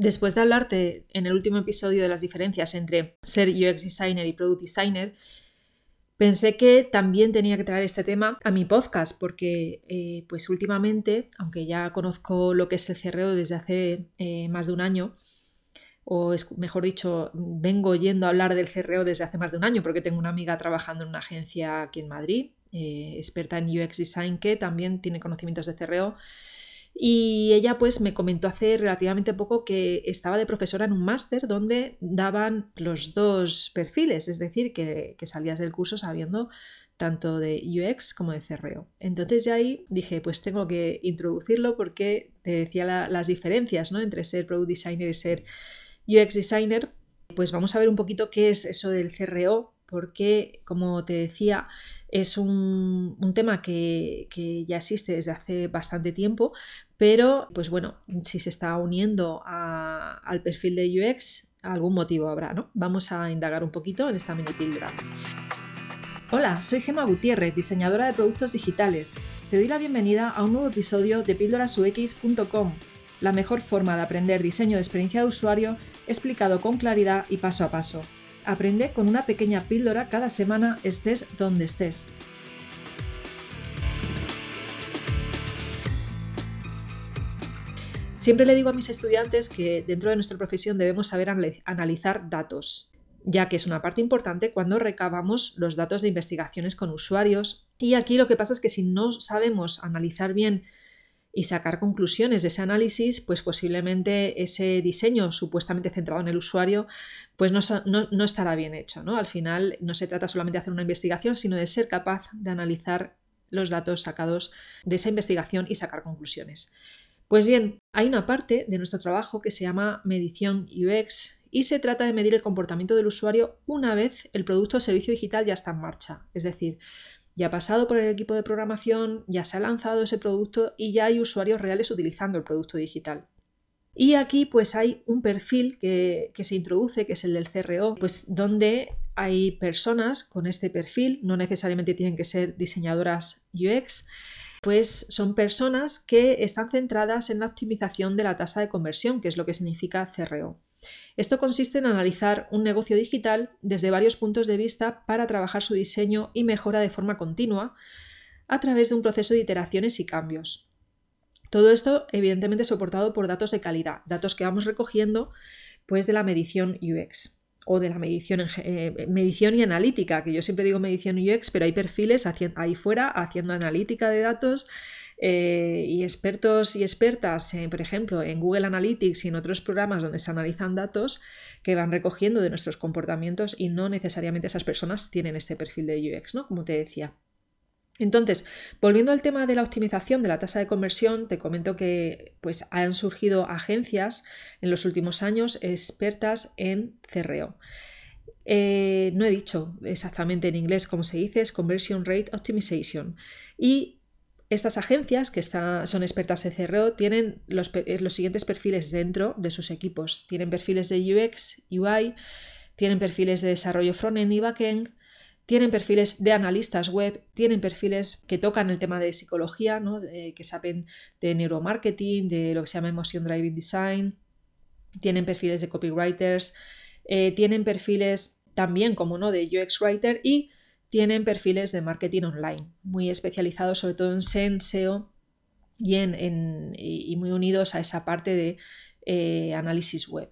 Después de hablarte en el último episodio de las diferencias entre ser UX designer y product designer, pensé que también tenía que traer este tema a mi podcast porque eh, pues últimamente, aunque ya conozco lo que es el CRO desde hace eh, más de un año, o es, mejor dicho, vengo yendo a hablar del CRO desde hace más de un año porque tengo una amiga trabajando en una agencia aquí en Madrid, eh, experta en UX Design, que también tiene conocimientos de CRO y ella pues me comentó hace relativamente poco que estaba de profesora en un máster donde daban los dos perfiles, es decir, que, salías del curso sabiendo tanto de UX como de CRO. Entonces ya ahí dije, pues tengo que introducirlo porque te decía las diferencias ¿no? entre ser Product Designer y ser UX Designer. Pues vamos a ver un poquito qué es eso del CRO, porque como te decía, es un, tema que, ya existe desde hace bastante tiempo, pero pues bueno, si se está uniendo al perfil de UX, algún motivo habrá, ¿no? Vamos a indagar un poquito en esta mini píldora. Hola, soy Gema Gutiérrez, diseñadora de productos digitales. Te doy la bienvenida a un nuevo episodio de píldorasux.com, la mejor forma de aprender diseño de experiencia de usuario explicado con claridad y paso a paso. Aprende con una pequeña píldora cada semana estés donde estés. Siempre le digo a mis estudiantes que dentro de nuestra profesión debemos saber analizar datos, ya que es una parte importante cuando recabamos los datos de investigaciones con usuarios. Y aquí lo que pasa es que si no sabemos analizar bien y sacar conclusiones de ese análisis, pues posiblemente ese diseño supuestamente centrado en el usuario, pues no, estará bien hecho. ¿no? Al final no se trata solamente de hacer una investigación, sino de ser capaz de analizar los datos sacados de esa investigación y sacar conclusiones. Pues bien, hay una parte de nuestro trabajo que se llama medición UX y se trata de medir el comportamiento del usuario una vez el producto o servicio digital ya está en marcha. Es decir, ya ha pasado por el equipo de programación, ya se ha lanzado ese producto y ya hay usuarios reales utilizando el producto digital. Y aquí pues hay un perfil que, se introduce, que es el del CRO, pues donde hay personas con este perfil, no necesariamente tienen que ser diseñadoras UX, pues son personas que están centradas en la optimización de la tasa de conversión, que es lo que significa CRO. Esto consiste en analizar un negocio digital desde varios puntos de vista para trabajar su diseño y mejora de forma continua a través de un proceso de iteraciones y cambios. Todo esto evidentemente soportado por datos de calidad, datos que vamos recogiendo pues de la medición UX o de la medición, eh, medición y analítica, que yo siempre digo medición UX, pero hay perfiles ahí fuera haciendo analítica de datos eh, y expertos y expertas, por ejemplo, en Google Analytics y en otros programas donde se analizan datos que van recogiendo de nuestros comportamientos y no necesariamente esas personas tienen este perfil de UX, ¿no? Como te decía. Entonces, volviendo al tema de la optimización de la tasa de conversión, te comento que pues, han surgido agencias en los últimos años expertas en CRO. Eh, no he dicho exactamente en inglés cómo se dice, es Conversion Rate Optimization. Y estas agencias, que son expertas en CRO, tienen los, eh, los, siguientes perfiles dentro de sus equipos. Tienen perfiles de UX, UI, tienen perfiles de desarrollo front-end y back-end, tienen perfiles de analistas web, tienen perfiles que tocan el tema de psicología, que saben de neuromarketing, de lo que se llama Emotion Driving Design, tienen perfiles de copywriters, eh, tienen perfiles también, como no, de UX Writer y tienen perfiles de marketing online, muy especializados sobre todo en SEO y, muy unidos a esa parte de eh, análisis web.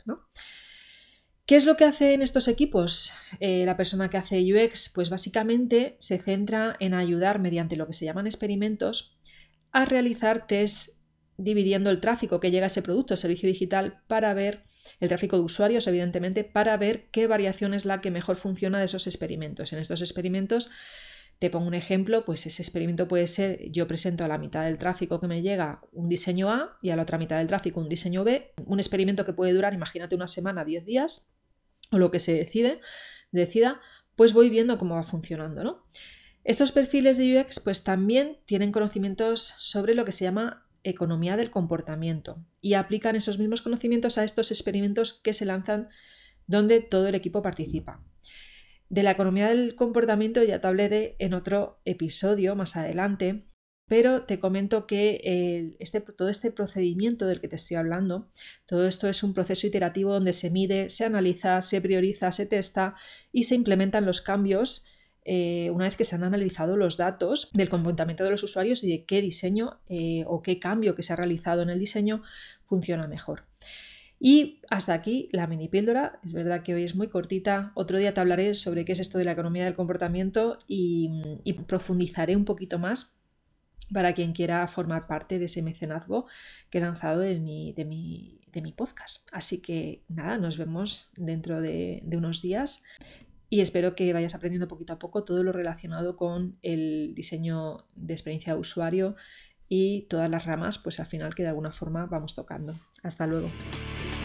¿Qué es lo que hace en estos equipos eh, la persona que hace UX? Pues básicamente se centra en ayudar mediante lo que se llaman experimentos a realizar test dividiendo el tráfico que llega a ese producto o servicio digital para ver el tráfico de usuarios, evidentemente, para ver qué variación es la que mejor funciona de esos experimentos. En estos experimentos, te pongo un ejemplo, pues ese experimento puede ser, yo presento a la mitad del tráfico que me llega un diseño A y a la otra mitad del tráfico un diseño B, un experimento que puede durar, imagínate, una semana, 10 días, o lo que se decide, decida, pues voy viendo cómo va funcionando, ¿no? Estos perfiles de UX pues también tienen conocimientos sobre lo que se llama economía del comportamiento y aplican esos mismos conocimientos a estos experimentos que se lanzan donde todo el equipo participa. De la economía del comportamiento ya te hablaré en otro episodio más adelante, pero te comento que este, todo este procedimiento del que te estoy hablando, todo esto es un proceso iterativo donde se mide, se analiza, se prioriza, se testa y se implementan los cambios eh, una vez que se han analizado los datos del comportamiento de los usuarios y de qué diseño eh, o qué cambio que se ha realizado en el diseño funciona mejor. Y hasta aquí la mini píldora. Es verdad que hoy es muy cortita. Otro día te hablaré sobre qué es esto de la economía del comportamiento y, profundizaré un poquito más para quien quiera formar parte de ese mecenazgo que he lanzado de mi, de mi, podcast. Así que nada, nos vemos dentro de, de unos días y espero que vayas aprendiendo poquito a poco todo lo relacionado con el diseño de experiencia de usuario y todas las ramas, pues al final que de alguna forma vamos tocando. Hasta luego.